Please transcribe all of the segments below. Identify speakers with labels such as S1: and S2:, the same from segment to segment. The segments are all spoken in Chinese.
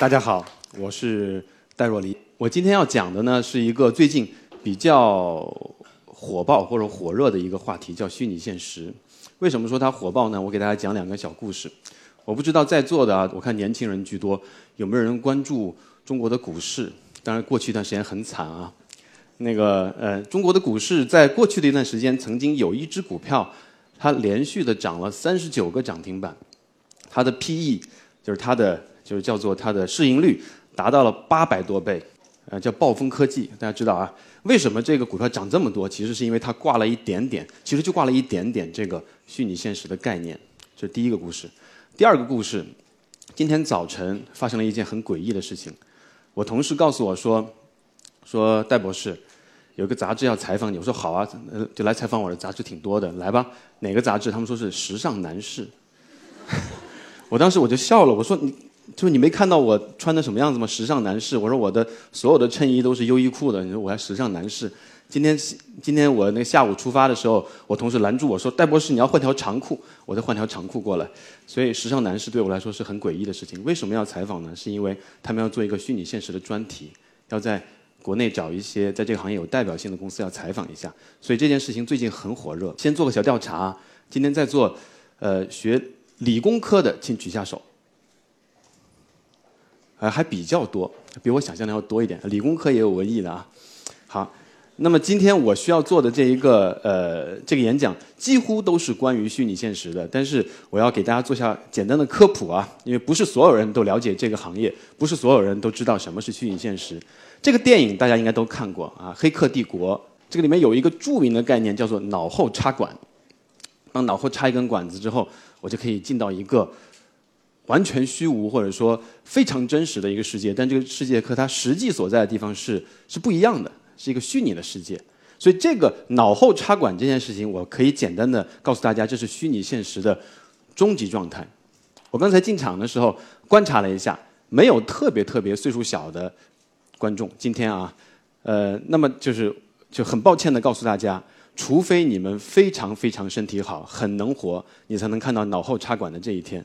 S1: 大家好，我是戴若离。我今天要讲的呢，是一个最近比较火爆或者火热的一个话题，叫虚拟现实。为什么说它火爆呢？我给大家讲两个小故事。我不知道在座的啊，我看年轻人居多，有没有人关注中国的股市？当然，过去一段时间很惨啊。那个呃，中国的股市在过去的一段时间，曾经有一只股票，它连续的涨了三十九个涨停板，它的 PE 就是它的就是叫做它的市盈率达到了八百多倍，呃，叫暴风科技。大家知道啊，为什么这个股票涨这么多？其实是因为它挂了一点点，其实就挂了一点点这个虚拟现实的概念。这是第一个故事。第二个故事，今天早晨发生了一件很诡异的事情。我同事告诉我说，说戴博士。有个杂志要采访你，我说好啊，呃，就来采访我的杂志挺多的，来吧。哪个杂志？他们说是《时尚男士》。我当时我就笑了，我说你，就你没看到我穿的什么样子吗？时尚男士。我说我的所有的衬衣都是优衣库的，你说我还时尚男士？今天今天我那个下午出发的时候，我同事拦住我说戴博士你要换条长裤，我再换条长裤过来。所以时尚男士对我来说是很诡异的事情。为什么要采访呢？是因为他们要做一个虚拟现实的专题，要在。国内找一些在这个行业有代表性的公司要采访一下，所以这件事情最近很火热。先做个小调查，今天在座，呃，学理工科的请举下手，呃，还比较多，比我想象的要多一点。理工科也有文艺的啊。好，那么今天我需要做的这一个呃这个演讲，几乎都是关于虚拟现实的，但是我要给大家做下简单的科普啊，因为不是所有人都了解这个行业，不是所有人都知道什么是虚拟现实。这个电影大家应该都看过啊，《黑客帝国》这个里面有一个著名的概念叫做脑后插管。当脑后插一根管子之后，我就可以进到一个完全虚无或者说非常真实的一个世界，但这个世界和它实际所在的地方是是不一样的，是一个虚拟的世界。所以这个脑后插管这件事情，我可以简单的告诉大家，这是虚拟现实的终极状态。我刚才进场的时候观察了一下，没有特别特别岁数小的。观众，今天啊，呃，那么就是就很抱歉的告诉大家，除非你们非常非常身体好，很能活，你才能看到脑后插管的这一天。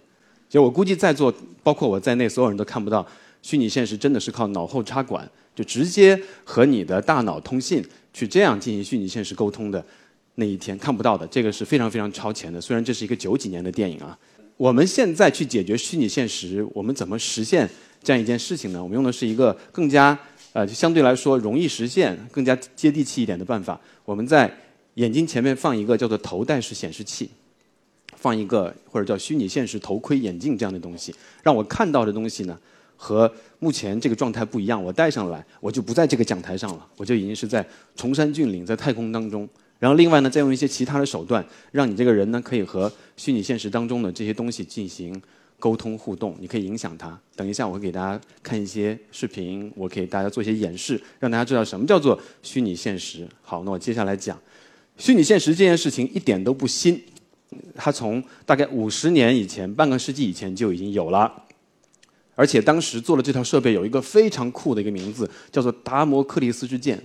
S1: 就我估计在座包括我在内，所有人都看不到虚拟现实真的是靠脑后插管，就直接和你的大脑通信，去这样进行虚拟现实沟通的那一天看不到的。这个是非常非常超前的。虽然这是一个九几年的电影啊，我们现在去解决虚拟现实，我们怎么实现？这样一件事情呢，我们用的是一个更加呃相对来说容易实现、更加接地气一点的办法。我们在眼睛前面放一个叫做头戴式显示器，放一个或者叫虚拟现实头盔眼镜这样的东西，让我看到的东西呢和目前这个状态不一样。我戴上来，我就不在这个讲台上了，我就已经是在崇山峻岭、在太空当中。然后另外呢，再用一些其他的手段，让你这个人呢可以和虚拟现实当中的这些东西进行。沟通互动，你可以影响他。等一下，我会给大家看一些视频，我给大家做一些演示，让大家知道什么叫做虚拟现实。好，那我接下来讲，虚拟现实这件事情一点都不新，它从大概五十年以前，半个世纪以前就已经有了。而且当时做的这套设备有一个非常酷的一个名字，叫做达摩克利斯之剑。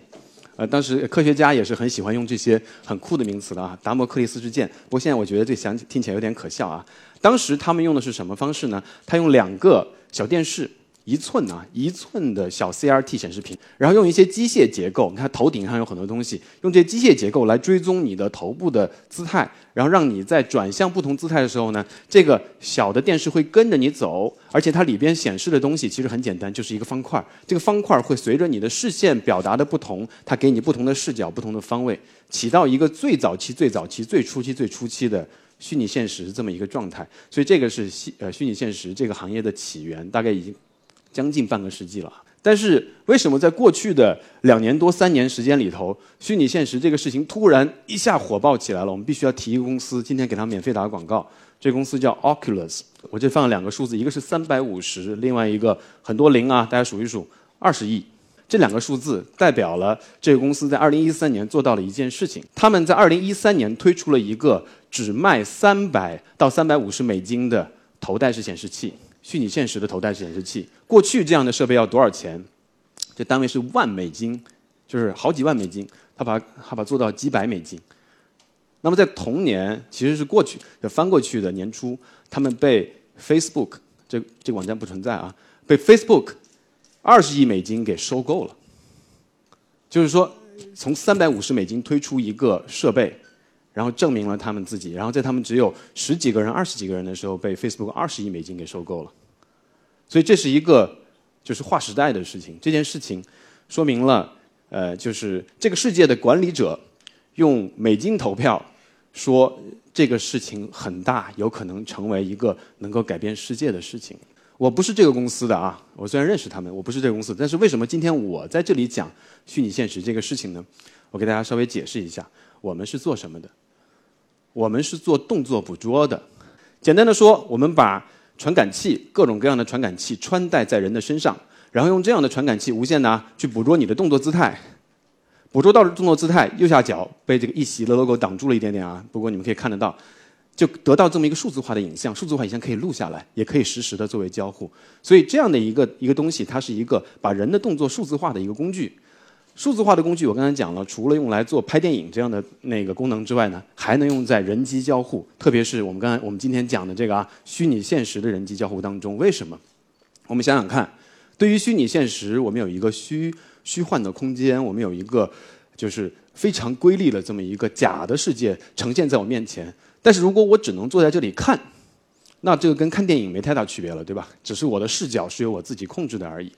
S1: 呃，当时科学家也是很喜欢用这些很酷的名词的啊，达摩克利斯之剑。不过现在我觉得这想听起来有点可笑啊。当时他们用的是什么方式呢？他用两个小电视。一寸啊，一寸的小 CRT 显示屏，然后用一些机械结构，你看头顶上有很多东西，用这些机械结构来追踪你的头部的姿态，然后让你在转向不同姿态的时候呢，这个小的电视会跟着你走，而且它里边显示的东西其实很简单，就是一个方块，这个方块会随着你的视线表达的不同，它给你不同的视角、不同的方位，起到一个最早期、最早期、最初期、最初期的虚拟现实这么一个状态。所以这个是虚呃虚拟现实这个行业的起源，大概已经。将近半个世纪了，但是为什么在过去的两年多、三年时间里头，虚拟现实这个事情突然一下火爆起来了？我们必须要提一个公司，今天给他免费打个广告。这公司叫 Oculus，我这放了两个数字，一个是三百五十，另外一个很多零啊，大家数一数，二十亿。这两个数字代表了这个公司在二零一三年做到了一件事情，他们在二零一三年推出了一个只卖三百到三百五十美金的头戴式显示器。虚拟现实的头戴显示器，过去这样的设备要多少钱？这单位是万美金，就是好几万美金。他把他把做到几百美金。那么在同年，其实是过去翻过去的年初，他们被 Facebook 这这个网站不存在啊，被 Facebook 二十亿美金给收购了。就是说，从三百五十美金推出一个设备，然后证明了他们自己，然后在他们只有十几个人、二十几个人的时候，被 Facebook 二十亿美金给收购了。所以这是一个就是划时代的事情。这件事情说明了，呃，就是这个世界的管理者用美金投票，说这个事情很大，有可能成为一个能够改变世界的事情。我不是这个公司的啊，我虽然认识他们，我不是这个公司，但是为什么今天我在这里讲虚拟现实这个事情呢？我给大家稍微解释一下，我们是做什么的？我们是做动作捕捉的。简单的说，我们把传感器各种各样的传感器穿戴在人的身上，然后用这样的传感器无线呢去捕捉你的动作姿态。捕捉到的动作姿态，右下角被这个一席的 logo 挡住了一点点啊，不过你们可以看得到。就得到这么一个数字化的影像，数字化影像可以录下来，也可以实时的作为交互。所以这样的一个一个东西，它是一个把人的动作数字化的一个工具。数字化的工具，我刚才讲了，除了用来做拍电影这样的那个功能之外呢，还能用在人机交互，特别是我们刚才我们今天讲的这个啊，虚拟现实的人机交互当中。为什么？我们想想看，对于虚拟现实，我们有一个虚虚幻的空间，我们有一个就是非常瑰丽的这么一个假的世界呈现在我面前。但是如果我只能坐在这里看，那这个跟看电影没太大区别了，对吧？只是我的视角是由我自己控制的而已。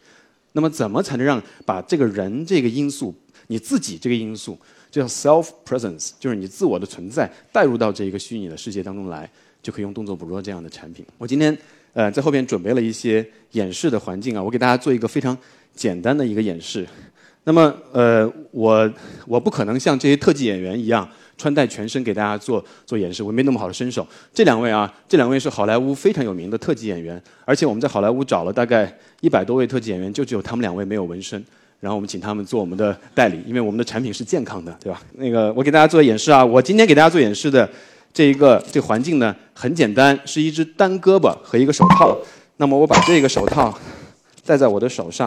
S1: 那么怎么才能让把这个人这个因素，你自己这个因素，叫 self presence，就是你自我的存在，带入到这一个虚拟的世界当中来，就可以用动作捕捉这样的产品。我今天呃在后边准备了一些演示的环境啊，我给大家做一个非常简单的一个演示。那么呃我我不可能像这些特技演员一样。穿戴全身给大家做做演示，我没那么好的身手。这两位啊，这两位是好莱坞非常有名的特技演员，而且我们在好莱坞找了大概一百多位特技演员，就只有他们两位没有纹身。然后我们请他们做我们的代理，因为我们的产品是健康的，对吧？那个我给大家做演示啊，我今天给大家做演示的这一个这环境呢很简单，是一只单胳膊和一个手套。那么我把这个手套戴在我的手上，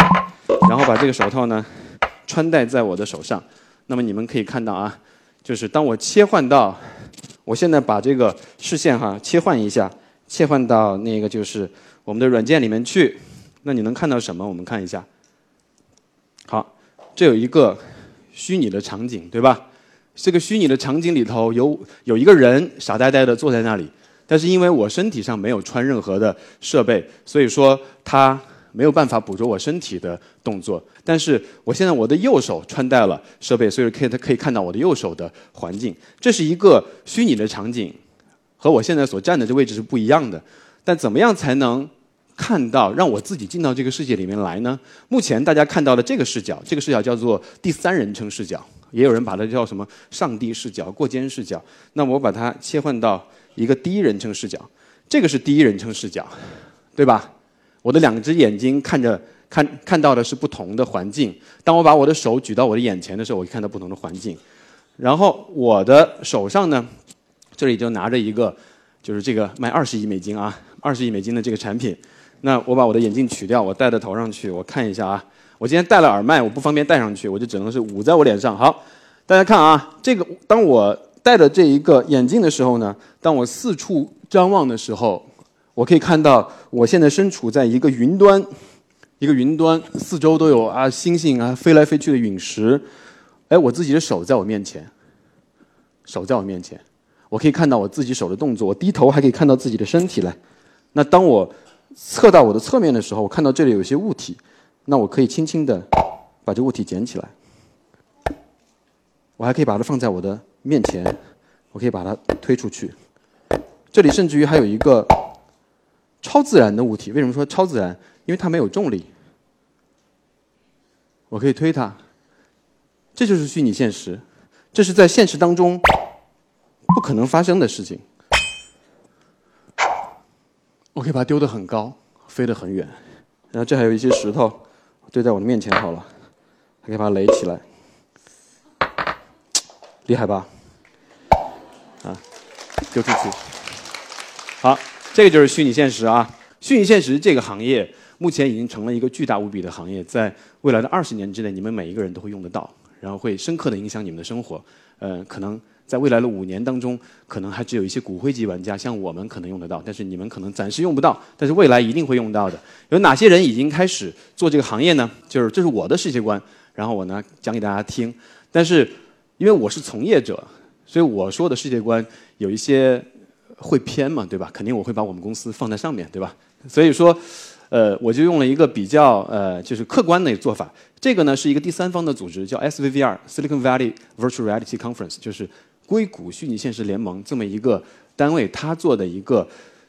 S1: 然后把这个手套呢穿戴在我的手上。那么你们可以看到啊。就是当我切换到，我现在把这个视线哈切换一下，切换到那个就是我们的软件里面去，那你能看到什么？我们看一下。好，这有一个虚拟的场景，对吧？这个虚拟的场景里头有有一个人傻呆呆的坐在那里，但是因为我身体上没有穿任何的设备，所以说他。没有办法捕捉我身体的动作，但是我现在我的右手穿戴了设备，所以可以可以看到我的右手的环境。这是一个虚拟的场景，和我现在所站的这位置是不一样的。但怎么样才能看到让我自己进到这个世界里面来呢？目前大家看到的这个视角，这个视角叫做第三人称视角，也有人把它叫什么上帝视角、过肩视角。那我把它切换到一个第一人称视角，这个是第一人称视角，对吧？我的两只眼睛看着看看到的是不同的环境。当我把我的手举到我的眼前的时候，我就看到不同的环境。然后我的手上呢，这里就拿着一个，就是这个卖二十亿美金啊，二十亿美金的这个产品。那我把我的眼镜取掉，我戴在头上去，我看一下啊。我今天戴了耳麦，我不方便戴上去，我就只能是捂在我脸上。好，大家看啊，这个当我戴着这一个眼镜的时候呢，当我四处张望的时候。我可以看到，我现在身处在一个云端，一个云端，四周都有啊星星啊飞来飞去的陨石，哎，我自己的手在我面前，手在我面前，我可以看到我自己手的动作，我低头还可以看到自己的身体来。那当我侧到我的侧面的时候，我看到这里有些物体，那我可以轻轻的把这物体捡起来，我还可以把它放在我的面前，我可以把它推出去。这里甚至于还有一个。超自然的物体，为什么说超自然？因为它没有重力，我可以推它。这就是虚拟现实，这是在现实当中不可能发生的事情。我可以把它丢得很高，飞得很远。然后这还有一些石头堆在我的面前，好了，还可以把它垒起来，厉害吧？啊，丢出去，好。这个就是虚拟现实啊！虚拟现实这个行业目前已经成了一个巨大无比的行业，在未来的二十年之内，你们每一个人都会用得到，然后会深刻的影响你们的生活。呃，可能在未来的五年当中，可能还只有一些骨灰级玩家，像我们可能用得到，但是你们可能暂时用不到，但是未来一定会用到的。有哪些人已经开始做这个行业呢？就是这是我的世界观，然后我呢讲给大家听。但是因为我是从业者，所以我说的世界观有一些会偏嘛，对吧？肯定我会把我们公司放在上面对吧？所以说。呃，我就用了一个比较呃，就是客观的做法。这个呢是一个第三方的组织，叫 SVVR（Silicon Valley Virtual Reality Conference），就是硅谷虚拟现实联盟这么一个单位，它做的一个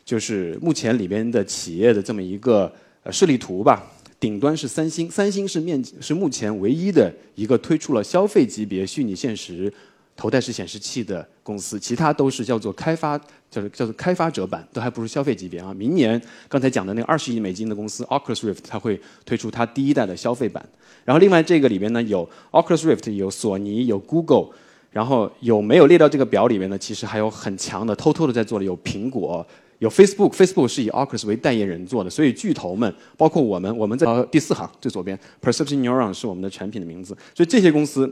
S1: 就是目前里边的企业的这么一个呃示例图吧。顶端是三星，三星是面是目前唯一的一个推出了消费级别虚拟现实。头戴式显示器的公司，其他都是叫做开发，叫做叫做开发者版，都还不是消费级别啊。明年刚才讲的那个二十亿美金的公司 Oculus Rift，它会推出它第一代的消费版。然后另外这个里面呢，有 Oculus Rift，有索尼，有 Google，然后有没有列到这个表里面呢？其实还有很强的，偷偷的在做的，有苹果，有 Facebook，Facebook 是以 Oculus 为代言人做的，所以巨头们，包括我们，我们在第四行最左边，Perception Neuron 是我们的产品的名字，所以这些公司。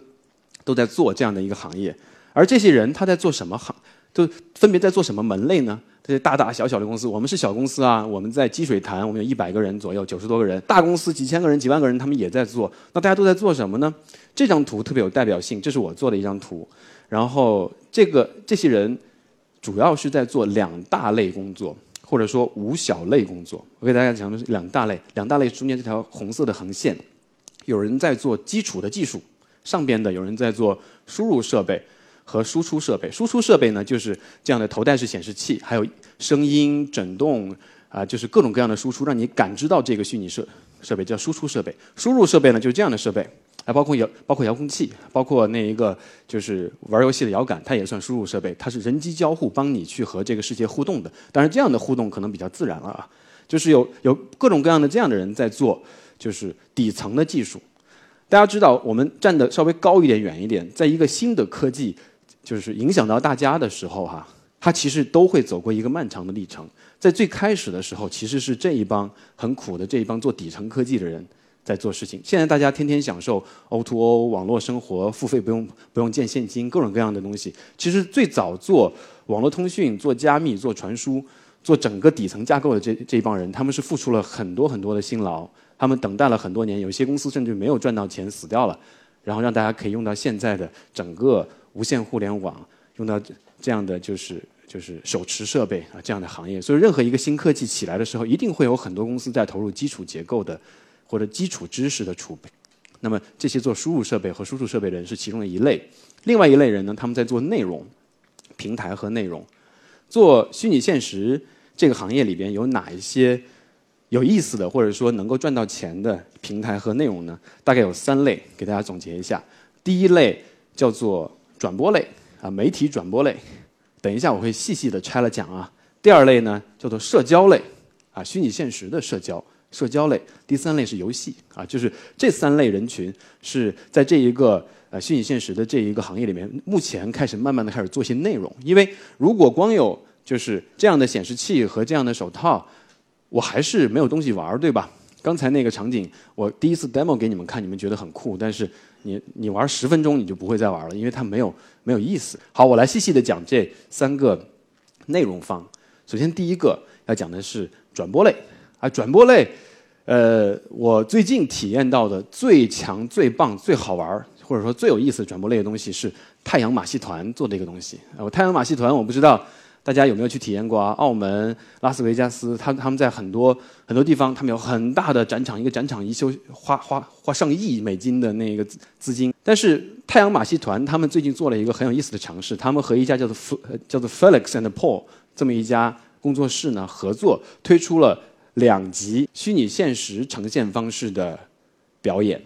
S1: 都在做这样的一个行业，而这些人他在做什么行？都分别在做什么门类呢？这些大大小小的公司，我们是小公司啊，我们在积水潭，我们有一百个人左右，九十多个人。大公司几千个人、几万个人，他们也在做。那大家都在做什么呢？这张图特别有代表性，这是我做的一张图。然后这个这些人主要是在做两大类工作，或者说五小类工作。我给大家讲的是两大类，两大类中间这条红色的横线，有人在做基础的技术。上边的有人在做输入设备和输出设备，输出设备呢就是这样的头戴式显示器，还有声音震动啊，就是各种各样的输出，让你感知到这个虚拟设设备叫输出设备。输入设备呢就是这样的设备，还包括遥包括遥控器，包括那一个就是玩游戏的摇杆，它也算输入设备，它是人机交互，帮你去和这个世界互动的。当然这样的互动可能比较自然了啊，就是有有各种各样的这样的人在做，就是底层的技术。大家知道，我们站的稍微高一点、远一点，在一个新的科技就是影响到大家的时候，哈，它其实都会走过一个漫长的历程。在最开始的时候，其实是这一帮很苦的这一帮做底层科技的人在做事情。现在大家天天享受 O2O 网络生活，付费不用不用见现金，各种各样的东西。其实最早做网络通讯、做加密、做传输、做整个底层架构的这这一帮人，他们是付出了很多很多的辛劳。他们等待了很多年，有些公司甚至没有赚到钱死掉了，然后让大家可以用到现在的整个无线互联网，用到这样的就是就是手持设备啊这样的行业。所以任何一个新科技起来的时候，一定会有很多公司在投入基础结构的或者基础知识的储备。那么这些做输入设备和输出设备的人是其中的一类，另外一类人呢，他们在做内容平台和内容，做虚拟现实这个行业里边有哪一些？有意思的，或者说能够赚到钱的平台和内容呢，大概有三类，给大家总结一下。第一类叫做转播类啊，媒体转播类，等一下我会细细的拆了讲啊。第二类呢叫做社交类啊，虚拟现实的社交社交类。第三类是游戏啊，就是这三类人群是在这一个呃虚拟现实的这一个行业里面，目前开始慢慢的开始做些内容。因为如果光有就是这样的显示器和这样的手套。我还是没有东西玩对吧？刚才那个场景，我第一次 demo 给你们看，你们觉得很酷，但是你你玩十分钟你就不会再玩了，因为它没有没有意思。好，我来细细的讲这三个内容方。首先第一个要讲的是转播类啊，转播类，呃，我最近体验到的最强、最棒、最好玩，或者说最有意思的转播类的东西是太阳马戏团做的一个东西。我太阳马戏团我不知道。大家有没有去体验过啊？澳门、拉斯维加斯，他他们在很多很多地方，他们有很大的展场，一个展场一休花花花上亿美金的那个资资金。但是太阳马戏团他们最近做了一个很有意思的尝试，他们和一家叫做叫做 Felix and Paul 这么一家工作室呢合作，推出了两集虚拟现实呈现方式的表演。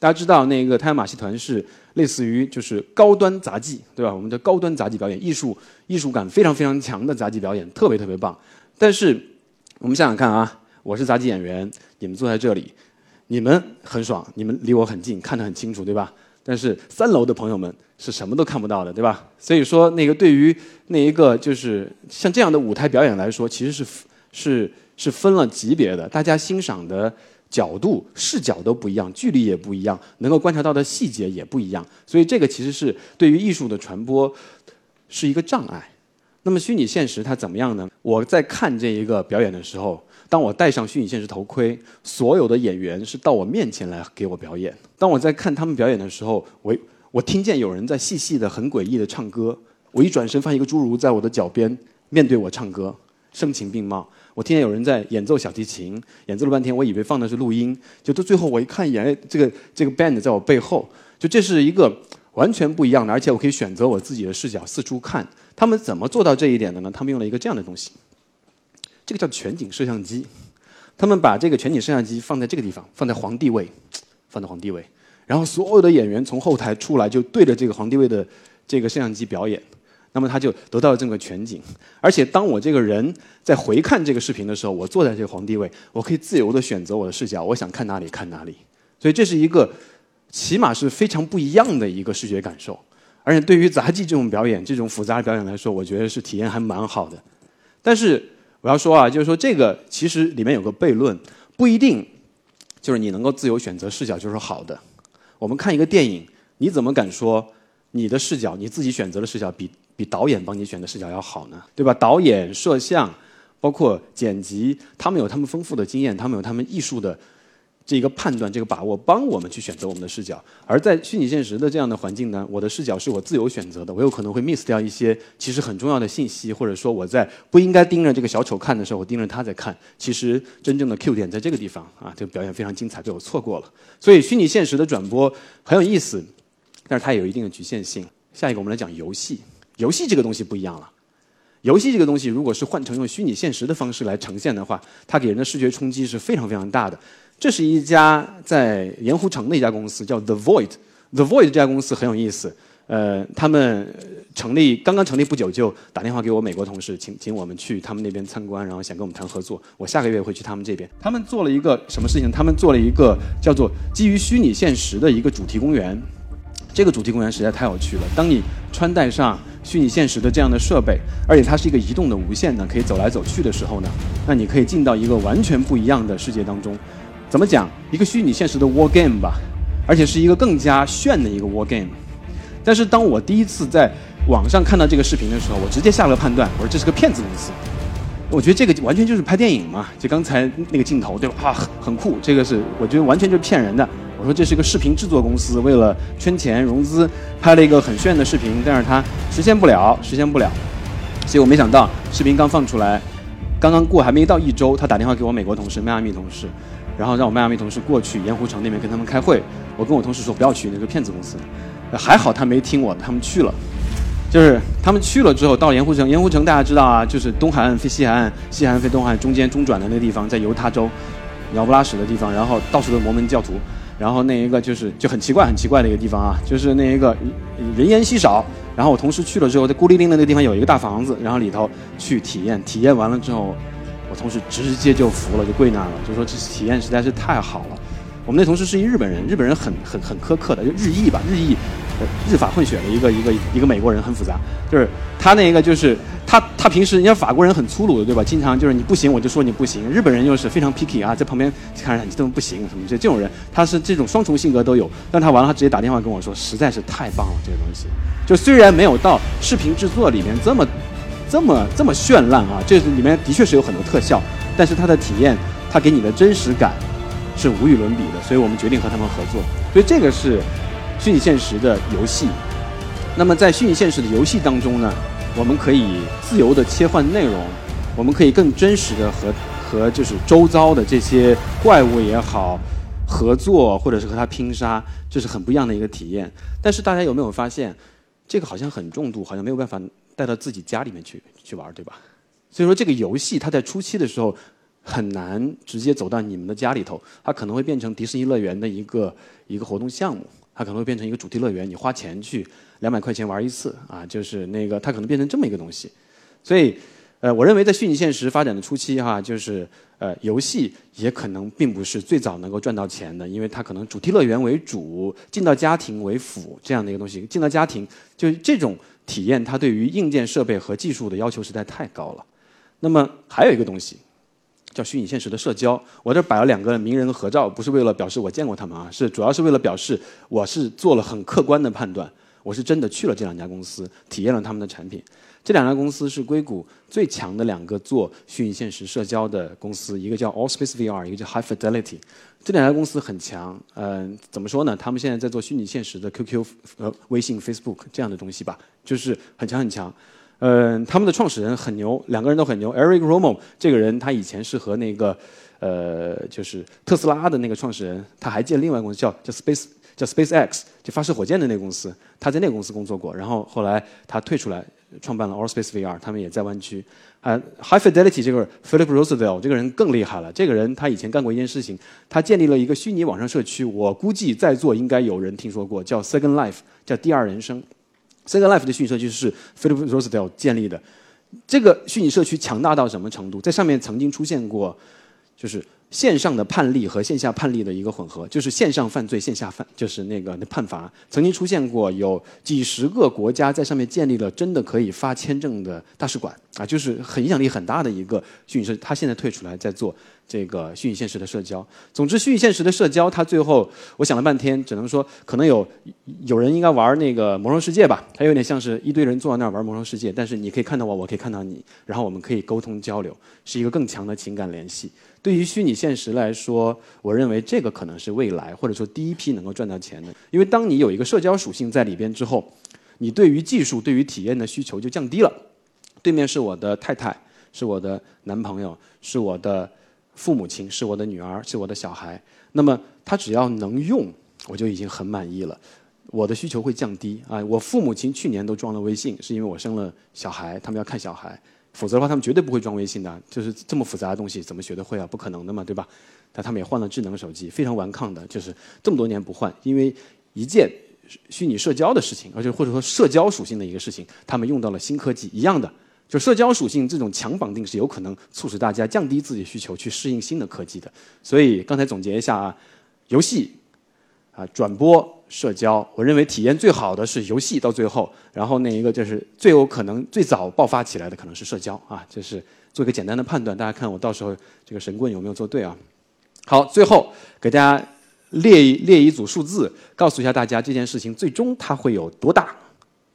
S1: 大家知道那个太阳马戏团是类似于就是高端杂技，对吧？我们的高端杂技表演，艺术艺术感非常非常强的杂技表演，特别特别棒。但是我们想想看啊，我是杂技演员，你们坐在这里，你们很爽，你们离我很近，看得很清楚，对吧？但是三楼的朋友们是什么都看不到的，对吧？所以说那个对于那一个就是像这样的舞台表演来说，其实是是是分了级别的，大家欣赏的。角度、视角都不一样，距离也不一样，能够观察到的细节也不一样。所以这个其实是对于艺术的传播，是一个障碍。那么虚拟现实它怎么样呢？我在看这一个表演的时候，当我戴上虚拟现实头盔，所有的演员是到我面前来给我表演。当我在看他们表演的时候，我我听见有人在细细的、很诡异的唱歌。我一转身，发现一个侏儒在我的脚边面对我唱歌，声情并茂。我听见有人在演奏小提琴，演奏了半天，我以为放的是录音，就到最后我一看一眼，这个这个 band 在我背后，就这是一个完全不一样的，而且我可以选择我自己的视角四处看。他们怎么做到这一点的呢？他们用了一个这样的东西，这个叫全景摄像机。他们把这个全景摄像机放在这个地方，放在皇帝位，放在皇帝位，然后所有的演员从后台出来，就对着这个皇帝位的这个摄像机表演。那么他就得到了这个全景，而且当我这个人在回看这个视频的时候，我坐在这个皇帝位，我可以自由的选择我的视角，我想看哪里看哪里。所以这是一个起码是非常不一样的一个视觉感受。而且对于杂技这种表演、这种复杂的表演来说，我觉得是体验还蛮好的。但是我要说啊，就是说这个其实里面有个悖论，不一定就是你能够自由选择视角就是好的。我们看一个电影，你怎么敢说你的视角、你自己选择的视角比？比导演帮你选的视角要好呢，对吧？导演、摄像，包括剪辑，他们有他们丰富的经验，他们有他们艺术的这个判断、这个把握，帮我们去选择我们的视角。而在虚拟现实的这样的环境呢，我的视角是我自由选择的，我有可能会 miss 掉一些其实很重要的信息，或者说我在不应该盯着这个小丑看的时候，我盯着他在看，其实真正的 Q 点在这个地方啊，这个表演非常精彩，被我错过了。所以虚拟现实的转播很有意思，但是它也有一定的局限性。下一个我们来讲游戏。游戏这个东西不一样了，游戏这个东西如果是换成用虚拟现实的方式来呈现的话，它给人的视觉冲击是非常非常大的。这是一家在盐湖城的一家公司，叫 The Void。The Void 这家公司很有意思，呃，他们成立刚刚成立不久，就打电话给我美国同事，请请我们去他们那边参观，然后想跟我们谈合作。我下个月会去他们这边。他们做了一个什么事情？他们做了一个叫做基于虚拟现实的一个主题公园。这个主题公园实在太有趣了。当你穿戴上虚拟现实的这样的设备，而且它是一个移动的无线的，可以走来走去的时候呢，那你可以进到一个完全不一样的世界当中。怎么讲？一个虚拟现实的 war game 吧，而且是一个更加炫的一个 war game。但是当我第一次在网上看到这个视频的时候，我直接下了判断，我说这是个骗子公司。我觉得这个完全就是拍电影嘛，就刚才那个镜头，对吧？啊，很酷，这个是我觉得完全就是骗人的。我说这是个视频制作公司，为了圈钱融资，拍了一个很炫的视频，但是它实现不了，实现不了。结果没想到，视频刚放出来，刚刚过还没到一周，他打电话给我美国同事、迈阿密同事，然后让我迈阿密同事过去盐湖城那边跟他们开会。我跟我同事说不要去，那个骗子公司。还好他没听我的，他们去了。就是他们去了之后，到盐湖城，盐湖城大家知道啊，就是东海岸飞西海岸，西海岸飞东海岸中间中转的那个地方，在犹他州鸟不拉屎的地方，然后到处都是摩门教徒。然后那一个就是就很奇怪很奇怪的一个地方啊，就是那一个人烟稀少。然后我同事去了之后，在孤零零的那个地方有一个大房子，然后里头去体验，体验完了之后，我同事直接就服了，就跪那儿了，就说这体验实在是太好了。我们那同事是一日本人，日本人很很很苛刻的，就日裔吧，日裔。日法混血的一个一个一个美国人很复杂，就是他那个就是他他平时人家法国人很粗鲁的对吧？经常就是你不行我就说你不行。日本人又是非常 picky 啊，在旁边看着你这么不行什么这这种人，他是这种双重性格都有。但他完了，他直接打电话跟我说，实在是太棒了这个东西。就虽然没有到视频制作里面这么这么这么绚烂啊，这里面的确是有很多特效，但是他的体验，他给你的真实感是无与伦比的。所以我们决定和他们合作。所以这个是。虚拟现实的游戏，那么在虚拟现实的游戏当中呢，我们可以自由的切换内容，我们可以更真实的和和就是周遭的这些怪物也好合作，或者是和它拼杀，这是很不一样的一个体验。但是大家有没有发现，这个好像很重度，好像没有办法带到自己家里面去去玩，对吧？所以说这个游戏它在初期的时候很难直接走到你们的家里头，它可能会变成迪士尼乐园的一个一个活动项目。它可能会变成一个主题乐园，你花钱去两百块钱玩一次啊，就是那个它可能变成这么一个东西。所以，呃，我认为在虚拟现实发展的初期哈，就是呃，游戏也可能并不是最早能够赚到钱的，因为它可能主题乐园为主，进到家庭为辅这样的一个东西。进到家庭，就这种体验，它对于硬件设备和技术的要求实在太高了。那么还有一个东西。叫虚拟现实的社交，我这摆了两个名人的合照，不是为了表示我见过他们啊，是主要是为了表示我是做了很客观的判断。我是真的去了这两家公司，体验了他们的产品。这两家公司是硅谷最强的两个做虚拟现实社交的公司，一个叫 Allspace VR，一个叫 High Fidelity。这两家公司很强，嗯，怎么说呢？他们现在在做虚拟现实的 QQ、呃微信、Facebook 这样的东西吧，就是很强很强。嗯，他们的创始人很牛，两个人都很牛。Eric Romo 这个人，他以前是和那个呃，就是特斯拉的那个创始人，他还建另外公司叫叫 Space 叫 SpaceX，就发射火箭的那个公司，他在那个公司工作过，然后后来他退出来。创办了 Allspace VR，他们也在湾区。啊，High Fidelity 这个 Philip Roosevelt 这个人更厉害了。这个人他以前干过一件事情，他建立了一个虚拟网上社区。我估计在座应该有人听说过，叫 Second Life，叫第二人生。Second Life 的虚拟社区是 Philip Roosevelt 建立的。这个虚拟社区强大到什么程度？在上面曾经出现过，就是。线上的判例和线下判例的一个混合，就是线上犯罪，线下犯就是那个那判罚。曾经出现过有几十个国家在上面建立了真的可以发签证的大使馆啊，就是很影响力很大的一个虚拟社。他现在退出来在做这个虚拟现实的社交。总之，虚拟现实的社交，它最后我想了半天，只能说可能有有人应该玩那个魔兽世界吧。它有点像是一堆人坐在那儿玩魔兽世界，但是你可以看到我，我可以看到你，然后我们可以沟通交流，是一个更强的情感联系。对于虚拟现实来说，我认为这个可能是未来或者说第一批能够赚到钱的。因为当你有一个社交属性在里边之后，你对于技术、对于体验的需求就降低了。对面是我的太太，是我的男朋友，是我的父母亲，是我的女儿，是我的小孩。那么他只要能用，我就已经很满意了。我的需求会降低啊！我父母亲去年都装了微信，是因为我生了小孩，他们要看小孩。否则的话，他们绝对不会装微信的。就是这么复杂的东西，怎么学得会啊？不可能的嘛，对吧？但他们也换了智能手机，非常顽抗的，就是这么多年不换，因为一件虚拟社交的事情，而且或者说社交属性的一个事情，他们用到了新科技。一样的，就社交属性这种强绑定是有可能促使大家降低自己需求，去适应新的科技的。所以刚才总结一下啊，游戏啊，转播。社交，我认为体验最好的是游戏到最后，然后那一个就是最有可能最早爆发起来的可能是社交啊，就是做一个简单的判断，大家看我到时候这个神棍有没有做对啊？好，最后给大家列一列一组数字，告诉一下大家这件事情最终它会有多大。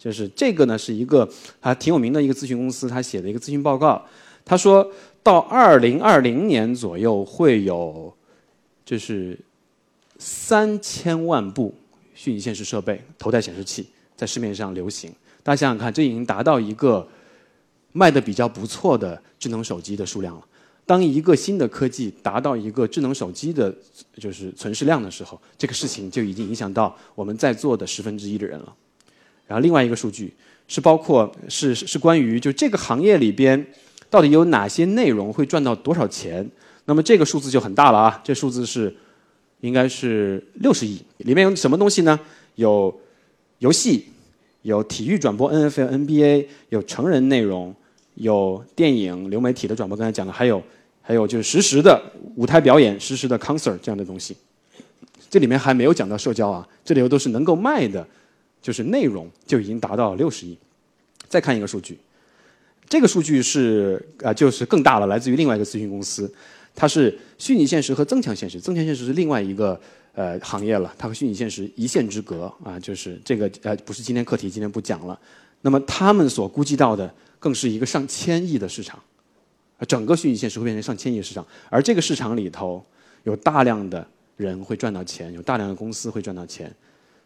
S1: 就是这个呢是一个还挺有名的一个咨询公司，他写的一个咨询报告，他说到二零二零年左右会有就是三千万部。虚拟现实设备、头戴显示器在市面上流行，大家想想看，这已经达到一个卖的比较不错的智能手机的数量了。当一个新的科技达到一个智能手机的，就是存世量的时候，这个事情就已经影响到我们在座的十分之一的人了。然后另外一个数据是包括是是关于就这个行业里边到底有哪些内容会赚到多少钱？那么这个数字就很大了啊，这数字是。应该是六十亿，里面有什么东西呢？有游戏，有体育转播，NFL、NBA，有成人内容，有电影、流媒体的转播。刚才讲的还有，还有就是实时的舞台表演、实时的 concert 这样的东西。这里面还没有讲到社交啊，这里头都是能够卖的，就是内容就已经达到六十亿。再看一个数据，这个数据是啊，就是更大了，来自于另外一个咨询公司。它是虚拟现实和增强现实，增强现实是另外一个呃行业了，它和虚拟现实一线之隔啊，就是这个呃不是今天课题，今天不讲了。那么他们所估计到的更是一个上千亿的市场，整个虚拟现实会变成上千亿市场，而这个市场里头有大量的人会赚到钱，有大量的公司会赚到钱，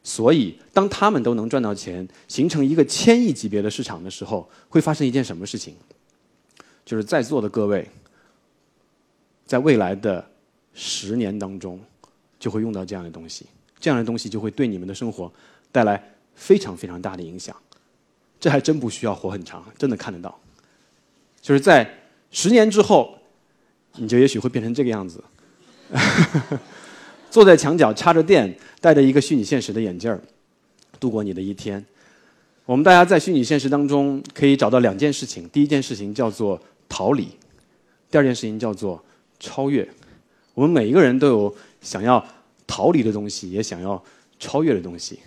S1: 所以当他们都能赚到钱，形成一个千亿级别的市场的时候，会发生一件什么事情？就是在座的各位。在未来的十年当中，就会用到这样的东西，这样的东西就会对你们的生活带来非常非常大的影响。这还真不需要活很长，真的看得到。就是在十年之后，你就也许会变成这个样子，坐在墙角插着电，戴着一个虚拟现实的眼镜儿，度过你的一天。我们大家在虚拟现实当中可以找到两件事情：第一件事情叫做逃离，第二件事情叫做。超越，我们每一个人都有想要逃离的东西，也想要超越的东西。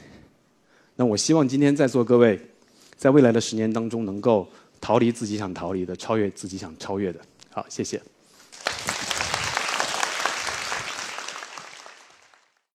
S1: 那我希望今天在座各位，在未来的十年当中，能够逃离自己想逃离的，超越自己想超越的。好，谢谢。